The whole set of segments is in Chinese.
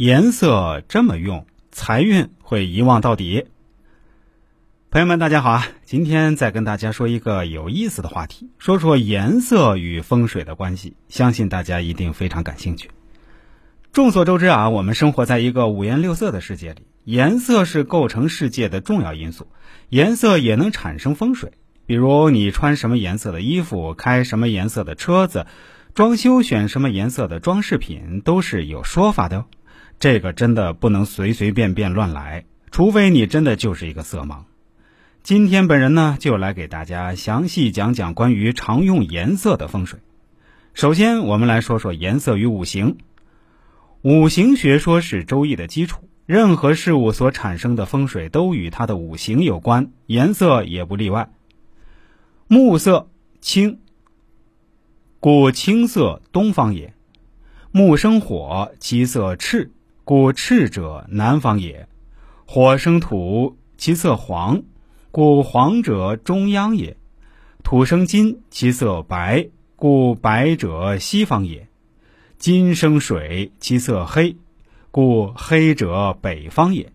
颜色这么用，财运会遗忘到底。朋友们，大家好啊！今天再跟大家说一个有意思的话题，说说颜色与风水的关系，相信大家一定非常感兴趣。众所周知啊，我们生活在一个五颜六色的世界里，颜色是构成世界的重要因素，颜色也能产生风水。比如你穿什么颜色的衣服，开什么颜色的车子，装修选什么颜色的装饰品，都是有说法的哦。这个真的不能随随便便乱来，除非你真的就是一个色盲。今天本人呢，就来给大家详细讲讲关于常用颜色的风水。首先，我们来说说颜色与五行。五行学说是周易的基础，任何事物所产生的风水都与它的五行有关，颜色也不例外。木色青，故青色东方也；木生火，其色赤。故赤者南方也，火生土，其色黄，故黄者中央也；土生金，其色白，故白者西方也；金生水，其色黑，故黑者北方也。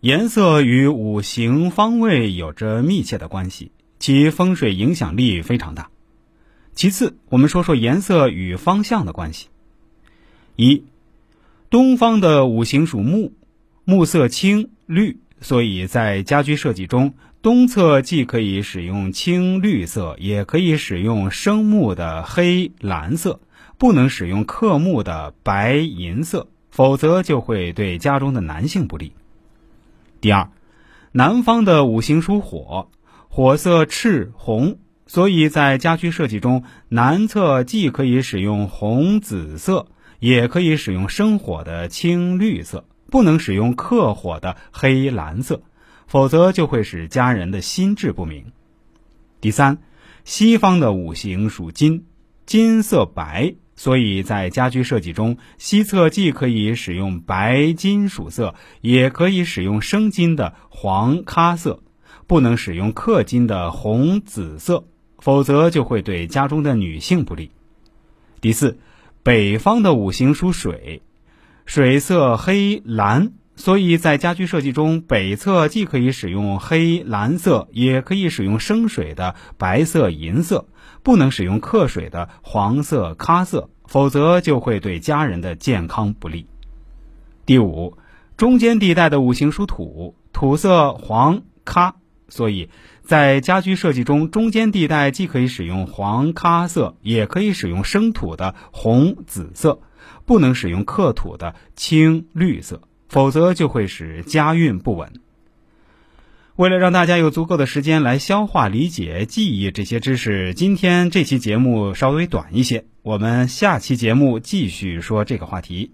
颜色与五行方位有着密切的关系，其风水影响力非常大。其次，我们说说颜色与方向的关系。一东方的五行属木，木色青绿，所以在家居设计中，东侧既可以使用青绿色，也可以使用生木的黑蓝色，不能使用克木的白银色，否则就会对家中的男性不利。第二，南方的五行属火，火色赤红，所以在家居设计中，南侧既可以使用红紫色。也可以使用生火的青绿色，不能使用克火的黑蓝色，否则就会使家人的心智不明。第三，西方的五行属金，金色白，所以在家居设计中，西侧既可以使用白金属色，也可以使用生金的黄咖色，不能使用克金的红紫色，否则就会对家中的女性不利。第四。北方的五行属水，水色黑蓝，所以在家居设计中，北侧既可以使用黑蓝色，也可以使用生水的白色银色，不能使用克水的黄色咖色，否则就会对家人的健康不利。第五，中间地带的五行属土，土色黄咖。所以在家居设计中，中间地带既可以使用黄咖色，也可以使用生土的红紫色，不能使用克土的青绿色，否则就会使家运不稳。为了让大家有足够的时间来消化、理解、记忆这些知识，今天这期节目稍微短一些，我们下期节目继续说这个话题。